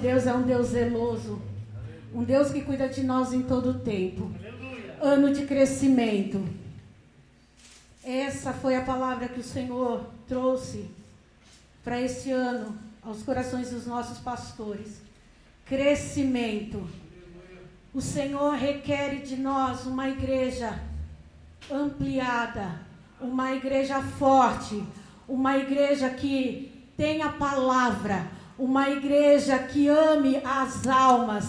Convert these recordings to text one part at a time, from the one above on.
Deus é um Deus zeloso, um Deus que cuida de nós em todo o tempo. Ano de crescimento. Essa foi a palavra que o Senhor trouxe para esse ano aos corações dos nossos pastores. Crescimento. O Senhor requer de nós uma igreja ampliada, uma igreja forte, uma igreja que tenha palavra, uma igreja que ame as almas.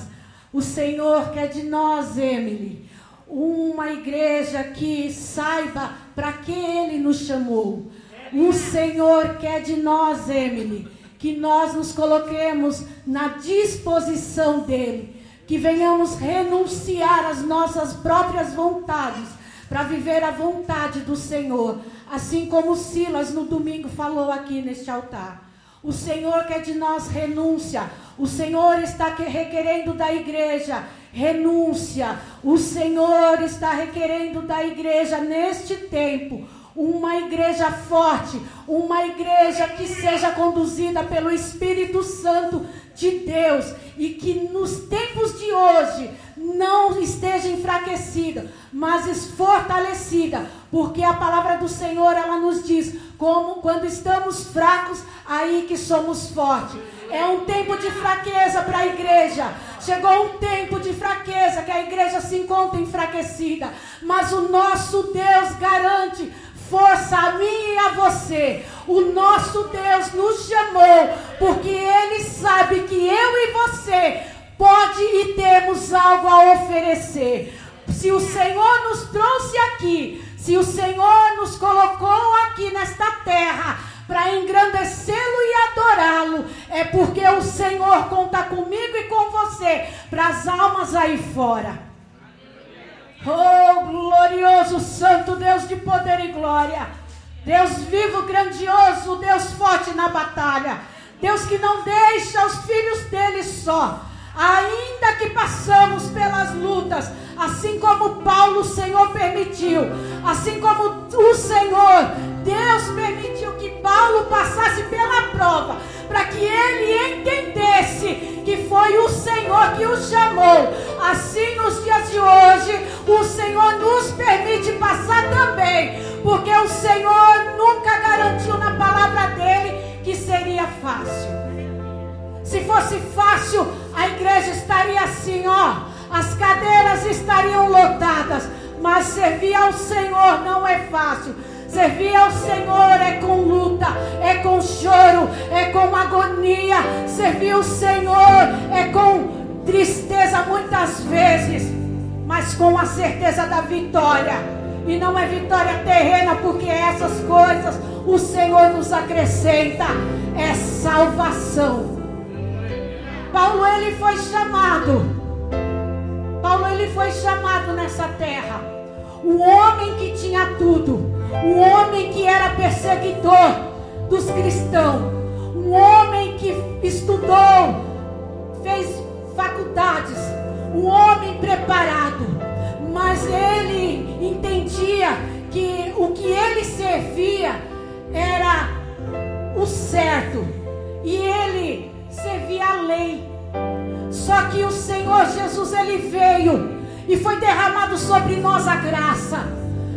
O Senhor quer de nós, Emily, uma igreja que saiba para que Ele nos chamou. O Senhor quer de nós, Emily, que nós nos coloquemos na disposição dEle, que venhamos renunciar às nossas próprias vontades para viver a vontade do Senhor, assim como Silas no domingo falou aqui neste altar. O Senhor quer de nós renúncia. O Senhor está requerendo da igreja renúncia. O Senhor está requerendo da igreja neste tempo uma igreja forte, uma igreja que seja conduzida pelo Espírito Santo de Deus e que nos tempos de hoje não esteja enfraquecida, mas fortalecida, porque a palavra do Senhor ela nos diz como quando estamos fracos, aí que somos fortes. É um tempo de fraqueza para a igreja. Chegou um tempo de fraqueza que a igreja se encontra enfraquecida, mas o nosso Deus garante força a mim e a você. O nosso Deus nos chamou porque ele sabe que eu e você pode e temos algo a oferecer. Se o Senhor nos trouxe aqui, se o Senhor nos colocou aqui nesta terra para engrandecê-lo e adorá-lo, é porque o Senhor conta comigo e com você para as almas aí fora. Oh, glorioso Santo Deus de poder e glória. Deus vivo, grandioso, Deus forte na batalha. Deus que não deixa os filhos dele só. Ainda que passamos pelas lutas, assim como Paulo, o Senhor permitiu, assim como o Senhor, Deus permitiu que Paulo passasse pela prova, para que ele entendesse que foi o Senhor que o chamou. Assim, nos dias de hoje, o Senhor nos permite passar também, porque o Senhor nunca garantiu na palavra dele que seria fácil. Se fosse fácil, a igreja estaria assim, ó. As cadeiras estariam lotadas. Mas servir ao Senhor não é fácil. Servir ao Senhor é com luta, é com choro, é com agonia. Servir ao Senhor é com tristeza muitas vezes, mas com a certeza da vitória. E não é vitória terrena, porque essas coisas o Senhor nos acrescenta. É salvação. Paulo ele foi chamado. Paulo ele foi chamado nessa terra. Um homem que tinha tudo. Um homem que era perseguidor dos cristãos. Um homem que estudou, fez faculdades. Um homem preparado. Mas ele entendia que o que ele servia era o certo. E ele servia a lei. Só que o Senhor Jesus ele veio e foi derramado sobre nós a graça.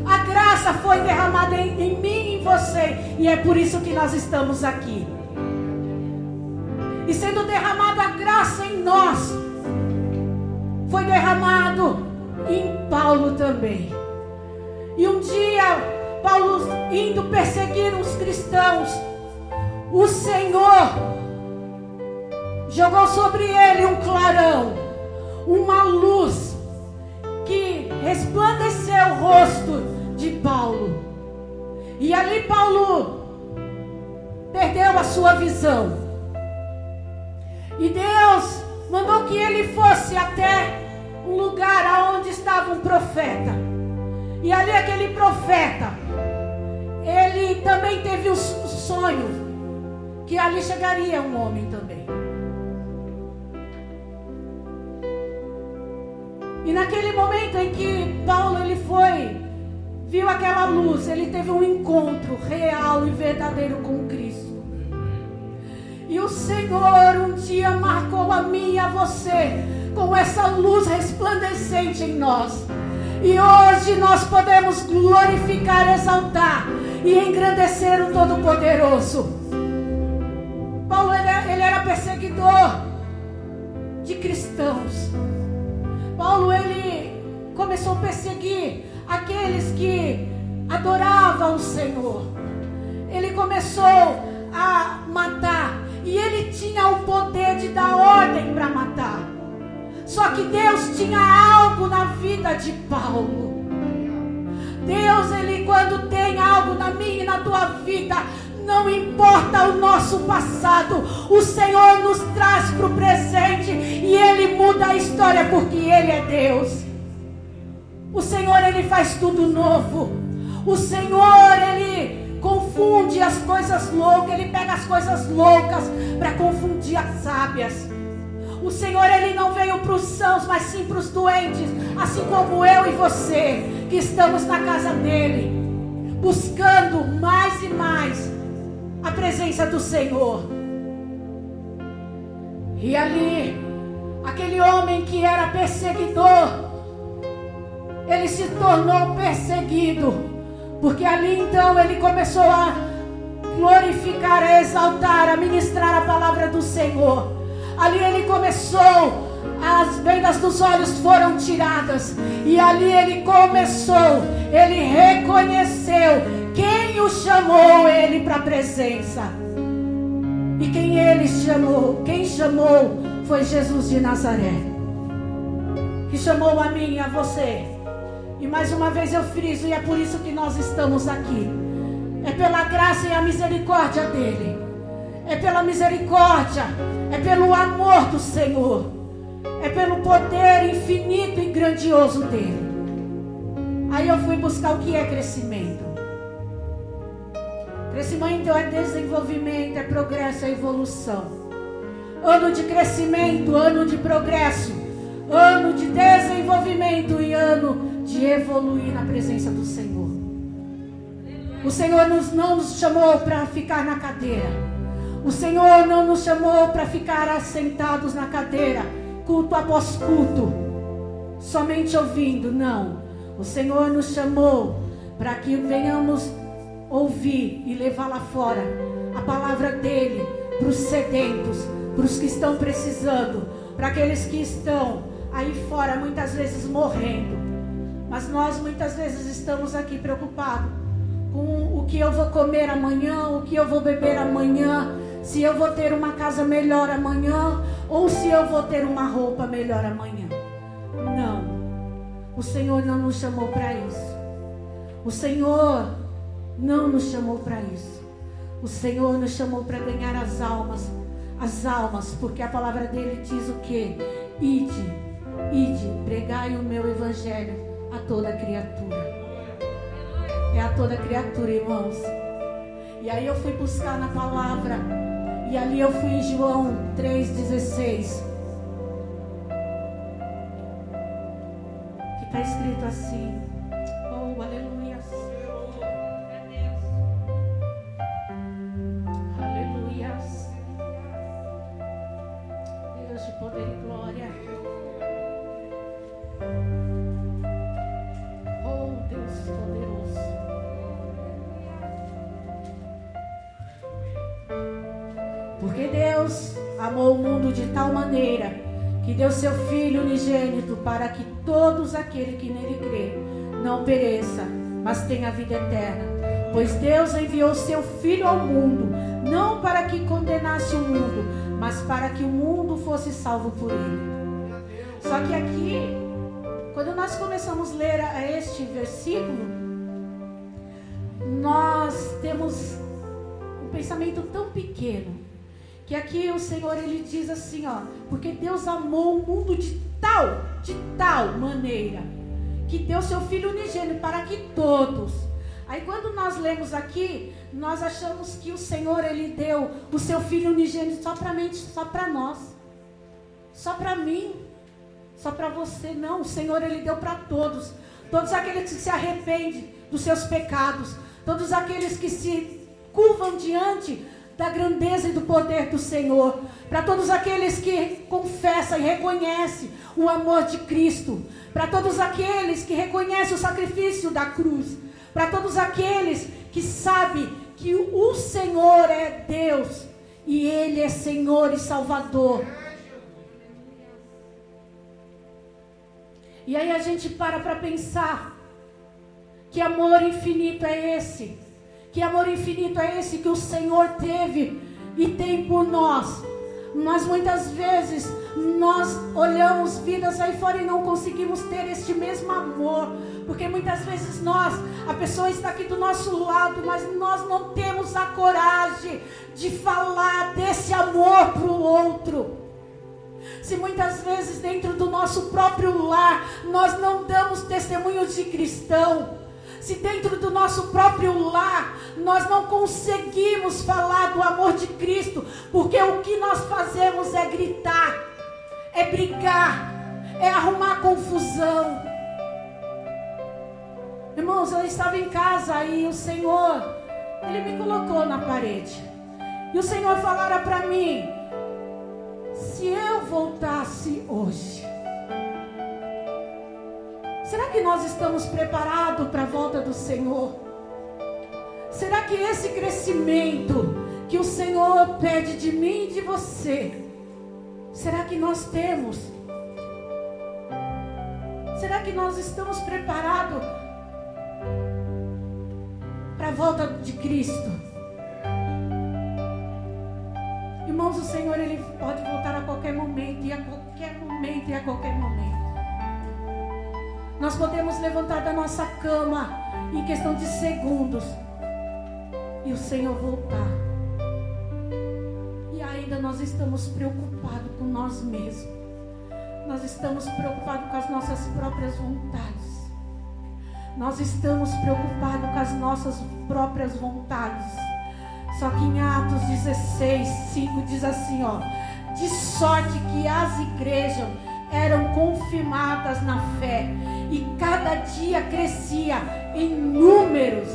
A graça foi derramada em, em mim e em você, e é por isso que nós estamos aqui. E sendo derramada a graça em nós, foi derramado em Paulo também. E um dia, Paulo indo perseguir os cristãos, o Senhor jogou sobre ele um clarão, uma luz que resplandeceu o rosto de Paulo. E ali Paulo perdeu a sua visão. E Deus mandou que ele fosse até um lugar onde estava um profeta. E ali aquele profeta, ele também teve o sonho que ali chegaria um homem também. E naquele momento em que Paulo ele foi, viu aquela luz, ele teve um encontro real e verdadeiro com Cristo. E o Senhor um dia marcou a mim e a você com essa luz resplandecente em nós. E hoje nós podemos glorificar, exaltar e engrandecer o Todo-Poderoso. Paulo ele, ele era perseguidor de cristãos. Paulo ele começou a perseguir aqueles que adoravam o Senhor. Ele começou a matar e ele tinha o poder de dar ordem para matar. Só que Deus tinha algo na vida de Paulo. Deus, ele quando tem algo na minha e na tua vida, não importa o nosso passado, o Senhor nos traz para o presente e Ele muda a história porque Ele é Deus. O Senhor, Ele faz tudo novo. O Senhor, Ele confunde as coisas loucas, Ele pega as coisas loucas para confundir as sábias. O Senhor, Ele não veio para os sãos, mas sim para os doentes, assim como eu e você, que estamos na casa dEle, buscando mais e mais a presença do Senhor. E ali, aquele homem que era perseguidor, ele se tornou perseguido, porque ali então ele começou a glorificar, a exaltar, a ministrar a palavra do Senhor. Ali ele começou, as vendas dos olhos foram tiradas, e ali ele começou, ele reconheceu quem o chamou ele para a presença. E quem ele chamou, quem chamou foi Jesus de Nazaré. Que chamou a mim e a você. E mais uma vez eu friso, e é por isso que nós estamos aqui. É pela graça e a misericórdia dele. É pela misericórdia, é pelo amor do Senhor. É pelo poder infinito e grandioso dele. Aí eu fui buscar o que é crescimento. Crescimento é desenvolvimento, é progresso, é evolução. Ano de crescimento, ano de progresso, ano de desenvolvimento e ano de evoluir na presença do Senhor. O Senhor não nos chamou para ficar na cadeira. O Senhor não nos chamou para ficar assentados na cadeira, culto após culto, somente ouvindo. Não. O Senhor nos chamou para que venhamos ouvir e levar lá fora a palavra dele para os sedentos, para os que estão precisando, para aqueles que estão aí fora muitas vezes morrendo. Mas nós muitas vezes estamos aqui preocupados com o que eu vou comer amanhã, o que eu vou beber amanhã, se eu vou ter uma casa melhor amanhã ou se eu vou ter uma roupa melhor amanhã. Não. O Senhor não nos chamou para isso. O Senhor não nos chamou para isso. O Senhor nos chamou para ganhar as almas, as almas, porque a palavra dele diz o que? Ide, ide, pregai o meu evangelho a toda criatura. É a toda criatura, irmãos. E aí eu fui buscar na palavra, e ali eu fui em João 3,16. Que está escrito assim. Que deu seu Filho unigênito para que todos aqueles que nele crê não pereça, mas tenha vida eterna. Pois Deus enviou seu Filho ao mundo, não para que condenasse o mundo, mas para que o mundo fosse salvo por ele. Só que aqui, quando nós começamos a ler este versículo, nós temos um pensamento tão pequeno que aqui o Senhor ele diz assim, ó, porque Deus amou o mundo de tal, de tal maneira, que deu seu filho unigênito para que todos. Aí quando nós lemos aqui, nós achamos que o Senhor ele deu o seu filho unigênito só para só para nós. Só para mim, só para você não, o Senhor ele deu para todos. Todos aqueles que se arrependem dos seus pecados, todos aqueles que se curvam diante da grandeza e do poder do Senhor, para todos aqueles que confessam e reconhecem o amor de Cristo, para todos aqueles que reconhecem o sacrifício da cruz, para todos aqueles que sabem que o Senhor é Deus e Ele é Senhor e Salvador. E aí a gente para para pensar que amor infinito é esse que amor infinito é esse que o Senhor teve e tem por nós? Mas muitas vezes nós olhamos vidas aí fora e não conseguimos ter este mesmo amor. Porque muitas vezes nós, a pessoa está aqui do nosso lado, mas nós não temos a coragem de falar desse amor para o outro. Se muitas vezes dentro do nosso próprio lar nós não damos testemunho de cristão, se dentro do nosso próprio lar nós não conseguimos falar do amor de Cristo, porque o que nós fazemos é gritar, é brigar, é arrumar confusão. Irmãos, eu estava em casa e o Senhor, Ele me colocou na parede. E o Senhor falara para mim: se eu voltasse hoje, Será que nós estamos preparados para a volta do Senhor? Será que esse crescimento que o Senhor pede de mim e de você, será que nós temos? Será que nós estamos preparados para a volta de Cristo? Irmãos, o Senhor ele pode voltar a qualquer momento e a qualquer momento e a qualquer momento. Nós podemos levantar da nossa cama em questão de segundos e o Senhor voltar. E ainda nós estamos preocupados com nós mesmos. Nós estamos preocupados com as nossas próprias vontades. Nós estamos preocupados com as nossas próprias vontades. Só que em Atos 16, 5 diz assim, ó, de sorte que as igrejas eram confirmadas na fé e cada dia crescia em números.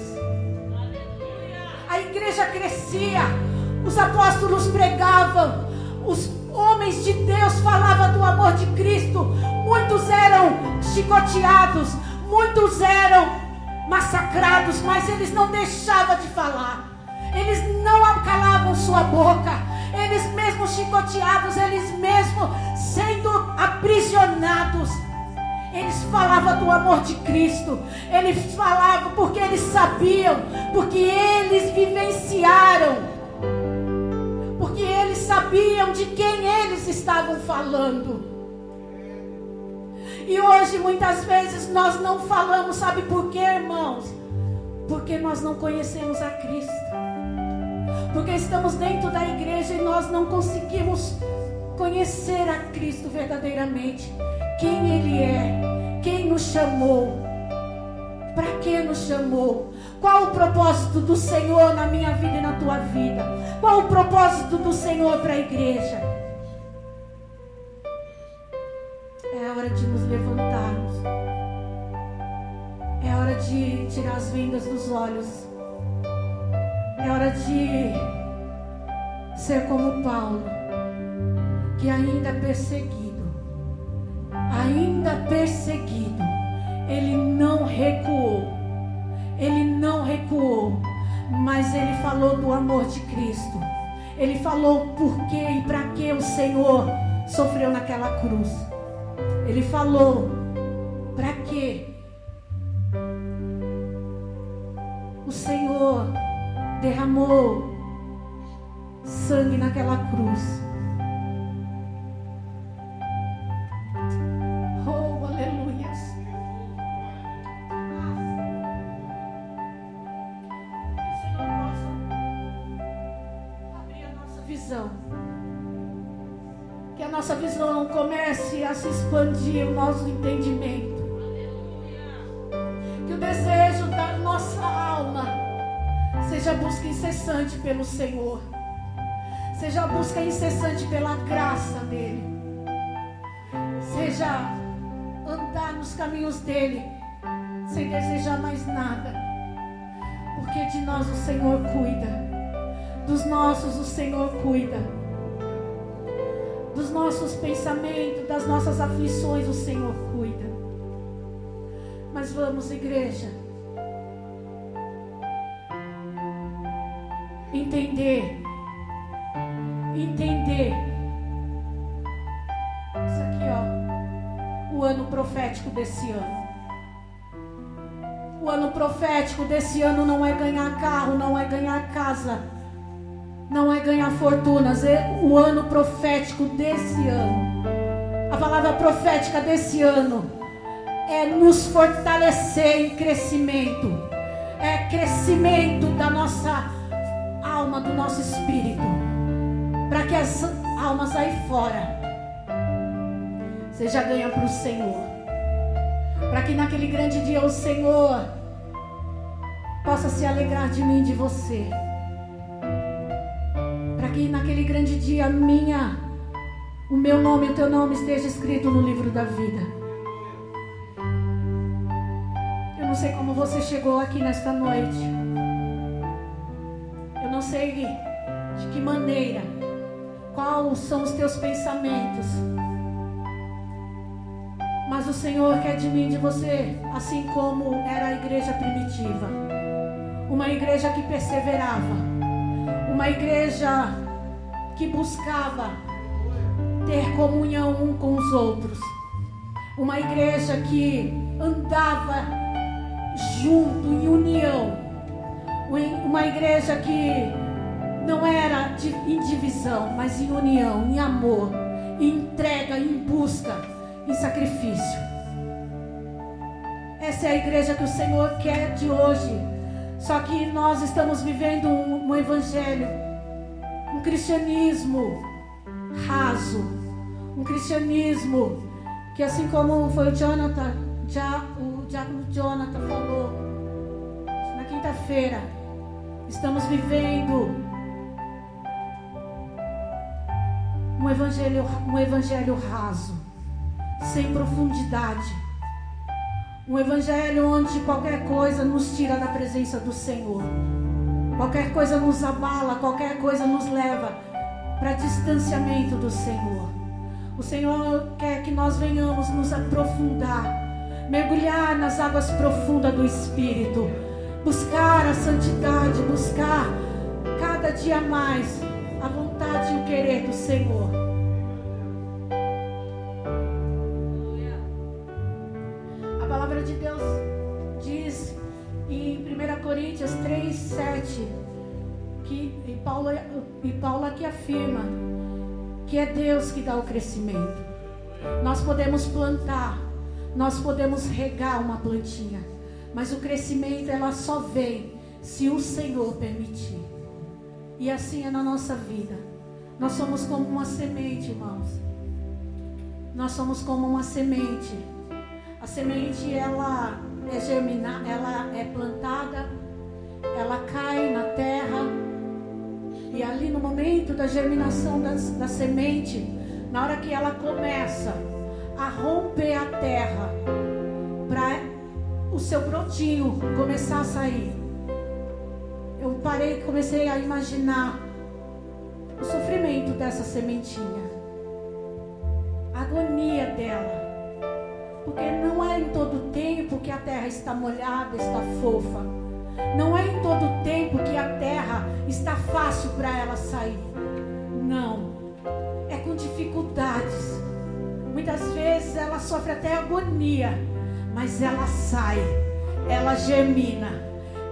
A igreja crescia, os apóstolos pregavam, os homens de Deus falavam do amor de Cristo. Muitos eram chicoteados, muitos eram massacrados, mas eles não deixavam de falar. Eles não calavam sua boca. Eles mesmos chicoteados, eles mesmos sendo aprisionados eles falavam do amor de Cristo. Eles falavam porque eles sabiam, porque eles vivenciaram. Porque eles sabiam de quem eles estavam falando. E hoje muitas vezes nós não falamos, sabe por quê, irmãos? Porque nós não conhecemos a Cristo. Porque estamos dentro da igreja e nós não conseguimos conhecer a Cristo verdadeiramente quem Ele é, quem nos chamou, para que nos chamou, qual o propósito do Senhor na minha vida e na tua vida, qual o propósito do Senhor para a igreja. É hora de nos levantarmos, é hora de tirar as vendas dos olhos, é hora de ser como Paulo, que ainda perseguiu ainda perseguido, ele não recuou. Ele não recuou, mas ele falou do amor de Cristo. Ele falou por que e para que o Senhor sofreu naquela cruz. Ele falou para que o Senhor derramou sangue naquela cruz expandir, o nosso entendimento. Que o desejo da nossa alma seja busca incessante pelo Senhor, seja busca incessante pela graça dEle, seja andar nos caminhos dEle, sem desejar mais nada, porque de nós o Senhor cuida, dos nossos o Senhor cuida dos nossos pensamentos, das nossas aflições, o Senhor cuida. Mas vamos, igreja, entender, entender. Isso aqui, ó, o ano profético desse ano. O ano profético desse ano não é ganhar carro, não é ganhar casa não é ganhar fortunas, é o ano profético desse ano. A palavra profética desse ano é nos fortalecer em crescimento, é crescimento da nossa alma, do nosso espírito, para que as almas aí fora seja ganha para o Senhor, para que naquele grande dia o Senhor possa se alegrar de mim e de você que naquele grande dia minha, o meu nome e o teu nome esteja escrito no livro da vida. Eu não sei como você chegou aqui nesta noite. Eu não sei de que maneira, quais são os teus pensamentos. Mas o Senhor quer de mim de você, assim como era a igreja primitiva. Uma igreja que perseverava. Uma igreja que buscava ter comunhão um com os outros. Uma igreja que andava junto, em união. Uma igreja que não era em divisão, mas em união, em amor, em entrega, em busca, em sacrifício. Essa é a igreja que o Senhor quer de hoje. Só que nós estamos vivendo um, um evangelho um cristianismo raso, um cristianismo que assim como foi o Jonathan, já o diácono Jonathan falou na quinta-feira, estamos vivendo um evangelho, um evangelho raso, sem profundidade. Um evangelho onde qualquer coisa nos tira da presença do Senhor. Qualquer coisa nos abala, qualquer coisa nos leva para distanciamento do Senhor. O Senhor quer que nós venhamos nos aprofundar, mergulhar nas águas profundas do Espírito, buscar a santidade, buscar cada dia mais a vontade e o querer do Senhor. E Paulo aqui afirma que é Deus que dá o crescimento. Nós podemos plantar, nós podemos regar uma plantinha, mas o crescimento ela só vem se o Senhor permitir. E assim é na nossa vida. Nós somos como uma semente, irmãos. Nós somos como uma semente. A semente ela é germinar, ela é plantada, ela cai na terra. E ali no momento da germinação da, semente, na hora que ela começa a romper a terra, para o seu brotinho começar a sair. Eu parei e comecei a imaginar o sofrimento dessa sementinha, a agonia dela. Porque não é em todo tempo que a terra está molhada, está fofa. Não é em todo tempo que a terra está fácil para ela sair. Não. É com dificuldades. Muitas vezes ela sofre até agonia, mas ela sai, ela germina,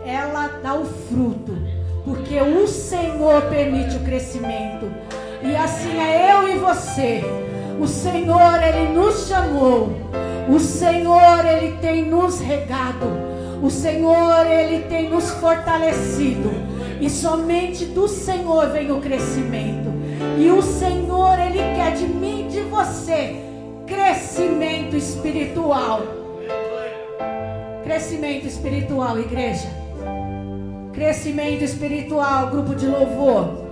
ela dá o fruto, porque o Senhor permite o crescimento. E assim é eu e você. O Senhor, Ele nos chamou o Senhor, Ele tem nos regado. O Senhor, Ele tem nos fortalecido. E somente do Senhor vem o crescimento. E o Senhor, Ele quer de mim, de você crescimento espiritual. Crescimento espiritual, igreja. Crescimento espiritual, grupo de louvor.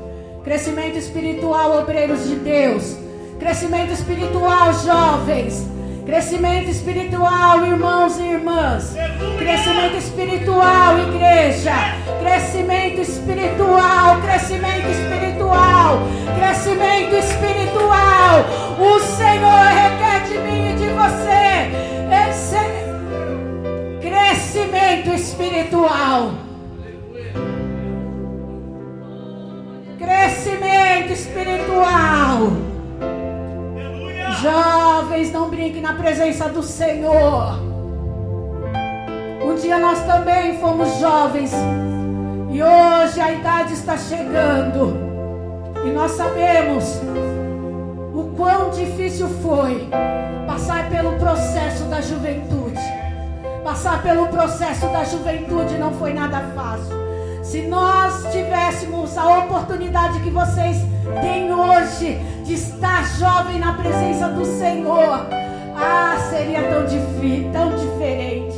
Crescimento espiritual, obreiros de Deus. Crescimento espiritual, jovens. Crescimento espiritual, irmãos e irmãs. Crescimento espiritual, igreja. Crescimento espiritual, crescimento espiritual, presença do Senhor. Um dia nós também fomos jovens. E hoje a idade está chegando. E nós sabemos o quão difícil foi passar pelo processo da juventude. Passar pelo processo da juventude não foi nada fácil. Se nós tivéssemos a oportunidade que vocês têm hoje de estar jovem na presença do Senhor, ah, seria tão, tão diferente.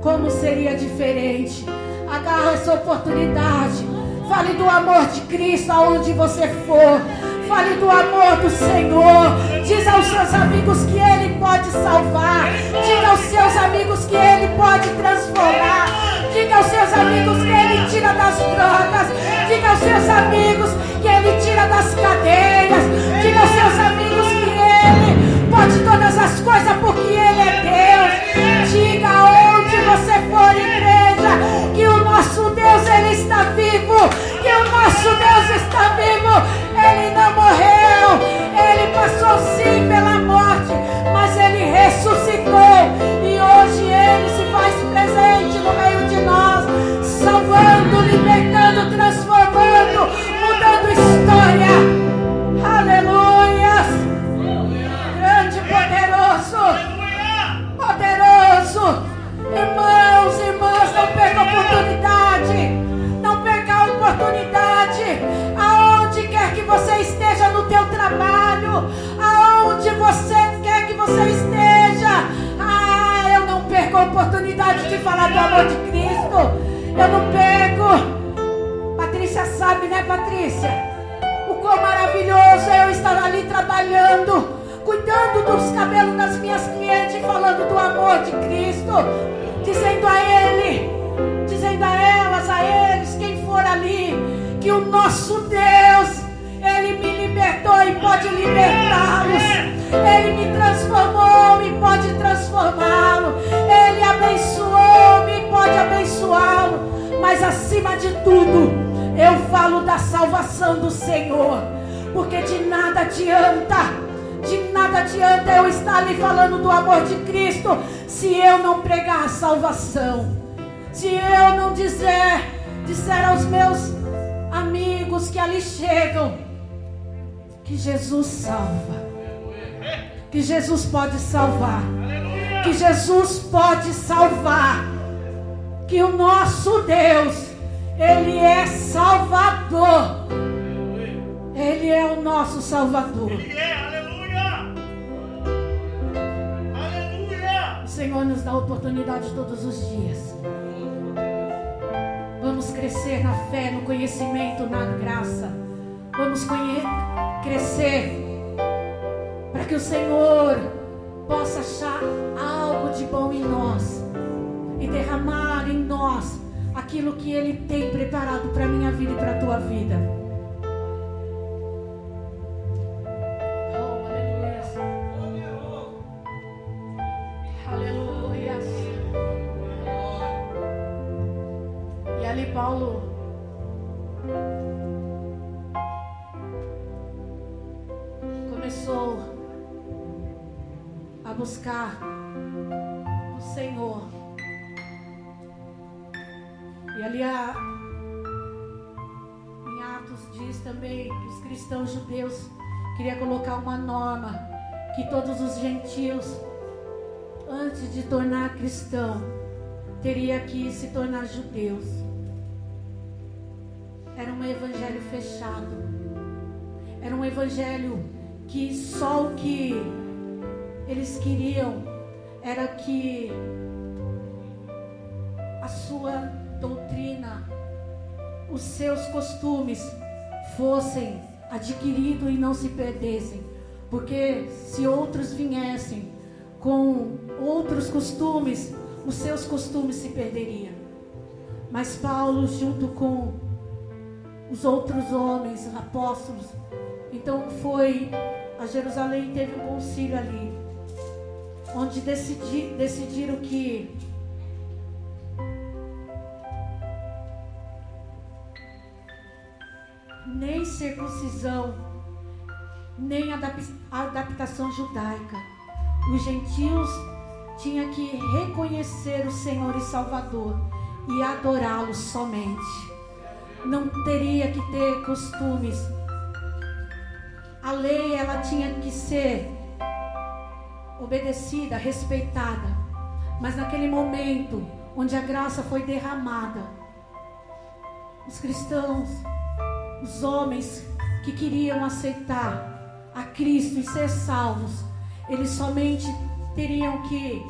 Como seria diferente? Agarra essa oportunidade. Fale do amor de Cristo aonde você for. Fale do amor do Senhor. Diz aos seus amigos que Ele pode salvar. Diga aos seus amigos que Ele pode transformar. Diga aos seus amigos que Ele tira das drogas. Diga aos seus amigos passou sim pela morte, mas Ele ressuscitou. E hoje Ele se faz presente de falar do amor de Cristo. Eu não perco. Patrícia sabe, né, Patrícia? O quão maravilhoso é eu estar ali trabalhando, cuidando dos cabelos das minhas clientes, falando do amor de Cristo, dizendo a Ele, tudo, eu falo da salvação do Senhor. Porque de nada adianta. De nada adianta eu estar ali falando do amor de Cristo se eu não pregar a salvação. Se eu não dizer, disser aos meus amigos que ali chegam que Jesus salva que Jesus pode salvar. Que Jesus pode salvar. Que o nosso Deus, Ele é Salvador. Ele é o nosso Salvador. Ele é, aleluia. Aleluia. O Senhor nos dá oportunidade todos os dias. Vamos crescer na fé, no conhecimento, na graça. Vamos crescer para que o Senhor possa achar algo de bom em nós e derramar em nós aquilo que Ele tem preparado para a minha vida e para a tua vida. Oh, aleluia. E ali Paulo começou buscar cristãos judeus queriam colocar uma norma que todos os gentios, antes de tornar cristão, teria que se tornar judeus. Era um evangelho fechado. Era um evangelho que só o que eles queriam era que a sua doutrina, os seus costumes fossem adquiridos e não se perdessem. Porque se outros viessem com outros costumes, os seus costumes se perderiam. Mas Paulo, junto com os outros homens, apóstolos, então foi a Jerusalém teve um concílio ali, onde decidi, decidiram que nem circuncisão, nem adaptação judaica. Os gentios tinham que reconhecer o Senhor e Salvador e adorá-lo somente. Não teria que ter costumes. A lei ela tinha que ser obedecida, respeitada. Mas naquele momento onde a graça foi derramada, os cristãos os homens que queriam aceitar a Cristo e ser salvos, eles somente teriam que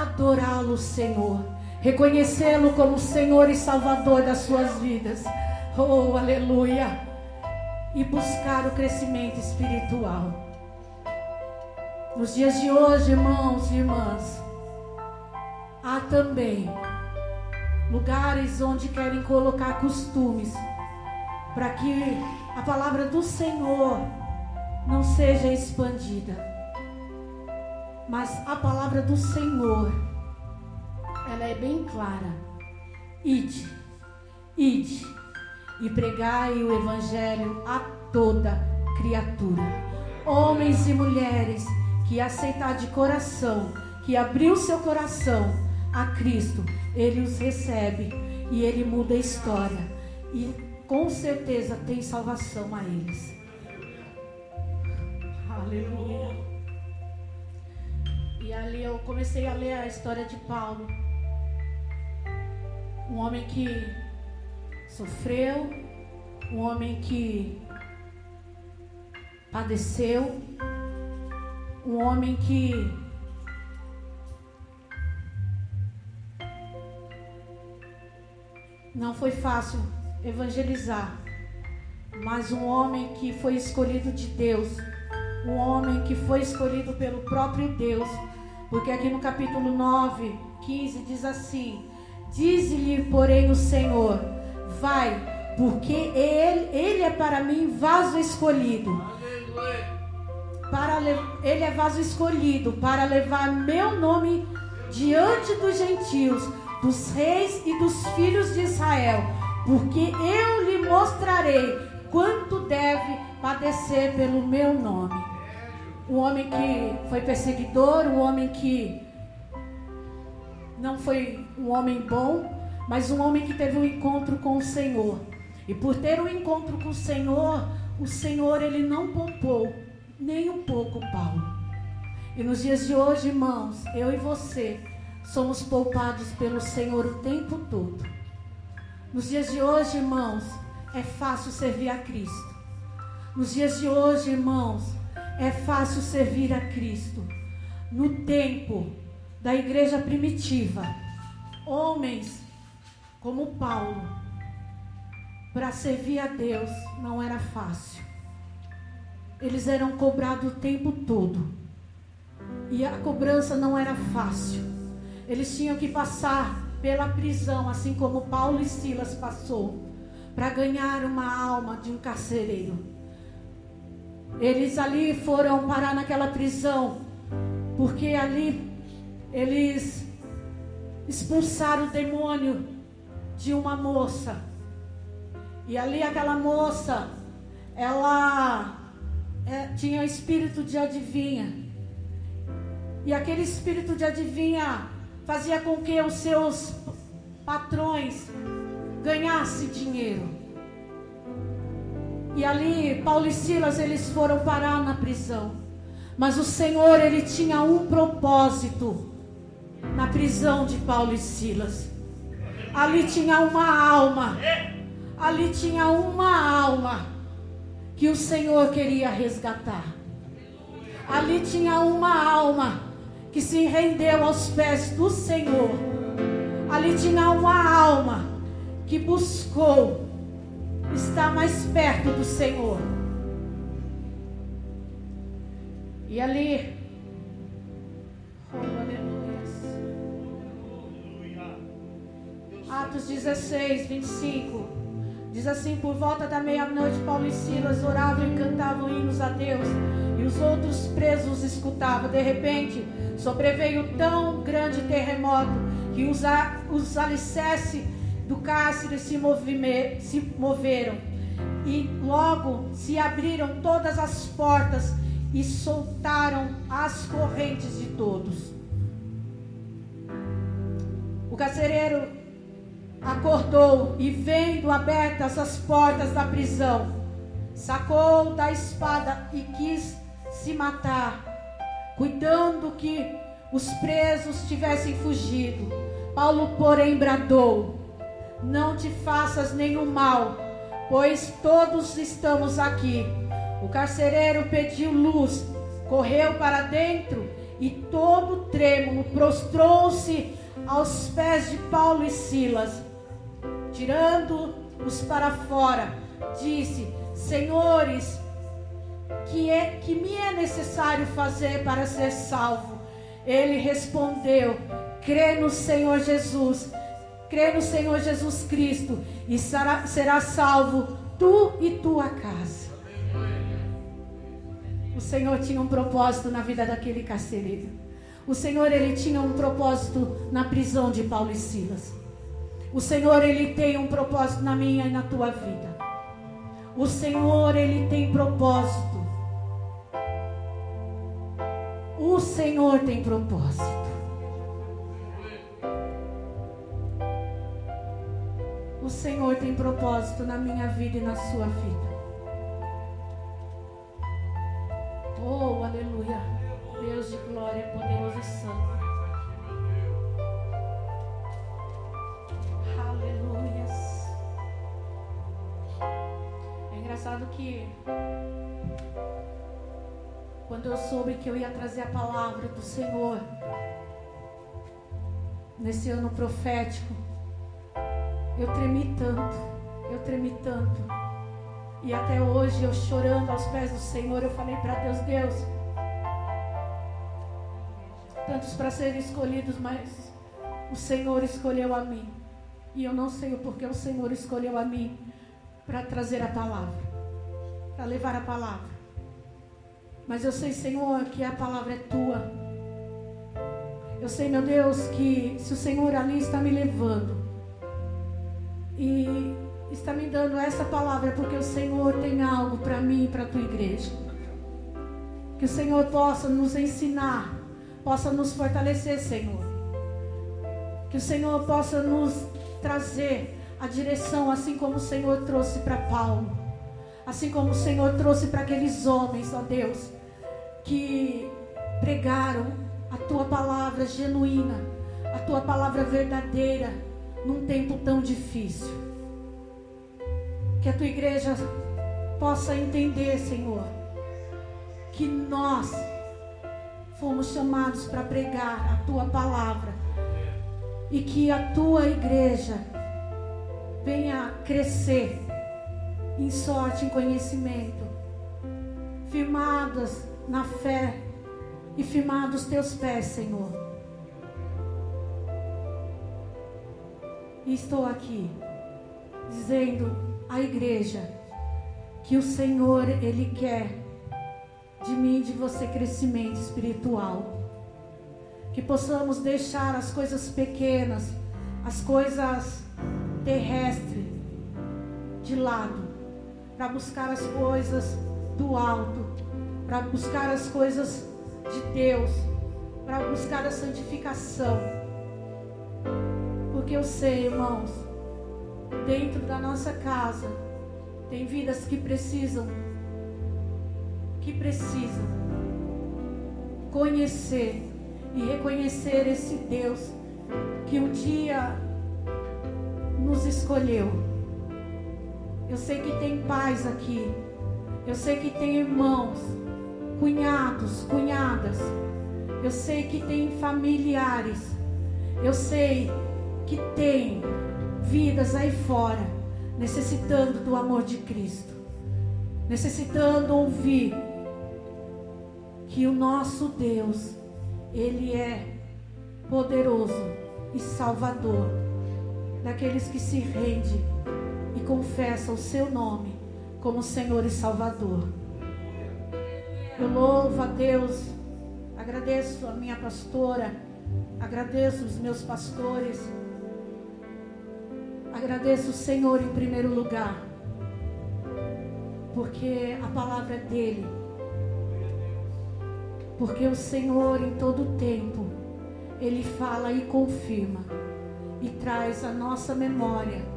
adorá-lo, Senhor, reconhecê-lo como Senhor e Salvador das suas vidas. Oh, aleluia! E buscar o crescimento espiritual. Nos dias de hoje, irmãos e irmãs, há também lugares onde querem colocar costumes para que a palavra do Senhor não seja expandida. Mas a palavra do Senhor, ela é bem clara. Ide, ide e pregai o evangelho a toda criatura. Homens e mulheres que aceitar de coração, que abriu seu coração a Cristo, ele os recebe e ele muda a história. E com certeza tem salvação a eles. Aleluia. E ali eu comecei a ler a história de Paulo. Um homem que sofreu, um homem que padeceu, um homem que não foi fácil evangelizar, mas um homem que foi escolhido de Deus, um homem que foi escolhido pelo próprio Deus, porque aqui no capítulo 9, 15 diz assim: Diz-lhe, porém, o Senhor: Vai, porque ele, ele é para mim vaso escolhido. Para, ele é vaso escolhido para levar meu nome diante dos gentios, dos reis e dos filhos de Israel porque eu lhe mostrarei quanto deve padecer pelo meu nome. Um homem que foi perseguidor, um homem que não foi um homem bom, mas um homem que teve um encontro com o Senhor. E por ter um encontro com o Senhor, o Senhor ele não poupou nem um pouco Paulo. E nos dias de hoje, irmãos, eu e você somos poupados pelo Senhor o tempo todo. Nos dias de hoje, irmãos, é fácil servir a Cristo. Nos dias de hoje, irmãos, é fácil servir a Cristo. No tempo da igreja primitiva, homens como Paulo, para servir a Deus não era fácil. Eles eram cobrados o tempo todo. E a cobrança não era fácil. Eles tinham que passar pela prisão, assim como Paulo e Silas passou, para ganhar uma alma de um carcereiro. Eles ali foram parar naquela prisão, porque ali eles expulsaram o demônio de uma moça. E ali aquela moça, ela é, tinha espírito de adivinha. E aquele espírito de adivinha fazia com que os seus patrões ganhassem dinheiro. E ali, Paulo e Silas, eles foram parar na prisão. Mas o Senhor, ele tinha um propósito na prisão de Paulo e Silas. Ali tinha uma alma. Ali tinha uma alma que o Senhor queria resgatar. Ali tinha uma alma que se rendeu aos pés do Senhor. Ali tinha uma alma que buscou estar mais perto do Senhor. E ali, oh, Atos 16, 25. Diz assim: Por volta da meia-noite, Paulo e Silas oravam e cantavam hinos a Deus, e os outros presos escutavam. De repente, sobreveio tão grande terremoto que os, os alicerces do cárcere se, se moveram, e logo se abriram todas as portas e soltaram as correntes de todos. O carcereiro acordou e, vendo abertas as portas da prisão, sacou da espada e quis se matar, cuidando que os presos tivessem fugido. Paulo, porém, bradou: Não te faças nenhum mal, pois todos estamos aqui. O carcereiro pediu luz, correu para dentro e, todo trêmulo, prostrou-se aos pés de Paulo e Silas. Tirando-os para fora, disse: Senhores, que, é, que me é necessário fazer para ser salvo? Ele respondeu: crê no Senhor Jesus, crê no Senhor Jesus Cristo e será, será salvo tu e tua casa. O Senhor tinha um propósito na vida daquele carcereiro. O Senhor ele tinha um propósito na prisão de Paulo e Silas. O Senhor ele tem um propósito na minha e na tua vida. O Senhor ele tem propósito. O Senhor tem propósito. O Senhor tem propósito na minha vida e na sua vida. Oh, aleluia. Deus de glória, poderoso e santo. Engraçado que quando eu soube que eu ia trazer a palavra do Senhor nesse ano profético, eu tremi tanto, eu tremi tanto. E até hoje eu chorando aos pés do Senhor, eu falei para Deus, Deus, tantos para serem escolhidos, mas o Senhor escolheu a mim. E eu não sei o porquê o Senhor escolheu a mim para trazer a palavra, para levar a palavra. Mas eu sei, Senhor, que a palavra é tua. Eu sei, meu Deus, que se o Senhor ali está me levando e está me dando essa palavra porque o Senhor tem algo para mim e para a tua igreja. Que o Senhor possa nos ensinar, possa nos fortalecer, Senhor. Que o Senhor possa nos trazer a direção, assim como o Senhor trouxe para Paulo, assim como o Senhor trouxe para aqueles homens, ó Deus, que pregaram a tua palavra genuína, a tua palavra verdadeira, num tempo tão difícil. Que a tua igreja possa entender, Senhor, que nós fomos chamados para pregar a tua palavra e que a tua igreja venha crescer em sorte, em conhecimento, firmadas na fé e firmados teus pés, Senhor. E estou aqui dizendo a igreja que o Senhor ele quer de mim e de você crescimento espiritual. Que possamos deixar as coisas pequenas, as coisas terrestres de lado, para buscar as coisas do alto, para buscar as coisas de Deus, para buscar a santificação. Porque eu sei, irmãos, dentro da nossa casa tem vidas que precisam que precisam conhecer e reconhecer esse Deus que um dia nos escolheu. Eu sei que tem pais aqui Eu sei que tem irmãos, cunhados, cunhadas. Eu sei que tem familiares. Eu sei que tem vidas aí fora necessitando do amor de Cristo, necessitando ouvir que o nosso Deus, Ele é poderoso e salvador daqueles que se rendem e confessam o seu nome como Senhor e Salvador. Eu louvo a Deus, agradeço a minha pastora, agradeço os meus pastores, agradeço o Senhor em primeiro lugar, porque a palavra é dele, porque o Senhor em todo tempo, ele fala e confirma e traz a nossa memória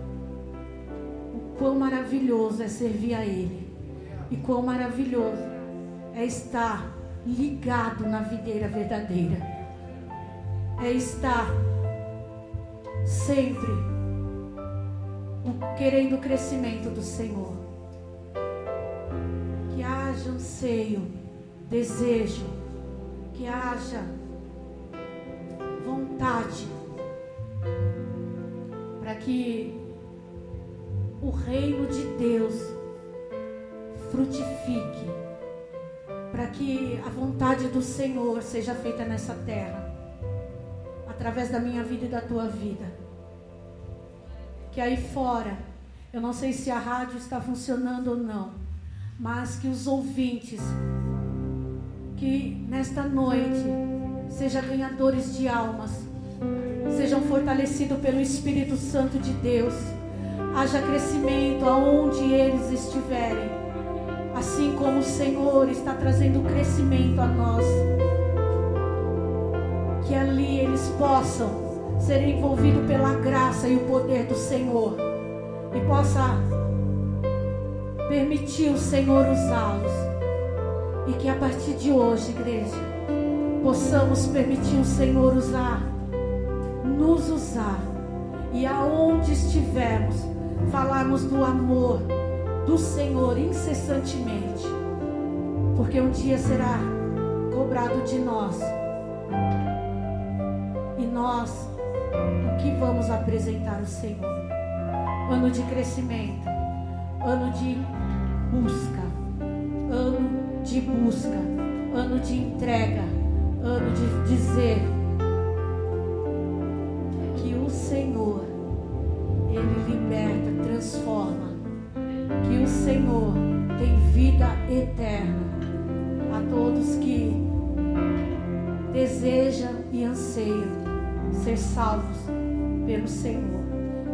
quão maravilhoso é servir a Ele e quão maravilhoso é estar ligado na videira verdadeira, é estar sempre querendo o crescimento do Senhor. Que haja anseio, desejo, que haja vontade para que o reino de Deus frutifique, para que a vontade do Senhor seja feita nessa terra, através da minha vida e da tua vida. Que aí fora, eu não sei se a rádio está funcionando ou não, mas que os ouvintes, que nesta noite, sejam ganhadores de almas, sejam fortalecidos pelo Espírito Santo de Deus, haja crescimento aonde eles estiverem, assim como o Senhor está trazendo crescimento a nós, que ali eles possam ser envolvidos pela graça e o poder do Senhor. E possa permitir o Senhor usá-los. E que a partir de hoje, igreja, possamos permitir o Senhor usar, nos usar. E aonde estivermos, falarmos do amor do Senhor incessantemente, porque um dia será cobrado de nós e nós o que vamos apresentar ao Senhor. Ano de crescimento, ano de busca, ano de busca, ano de entrega, ano de dizer que o Senhor, eterna a todos que desejam e anseiam ser salvos pelo Senhor.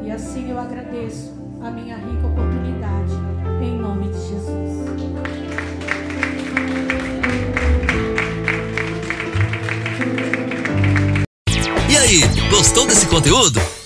E assim eu agradeço a minha rica oportunidade, em nome de Jesus. E aí, gostou desse conteúdo?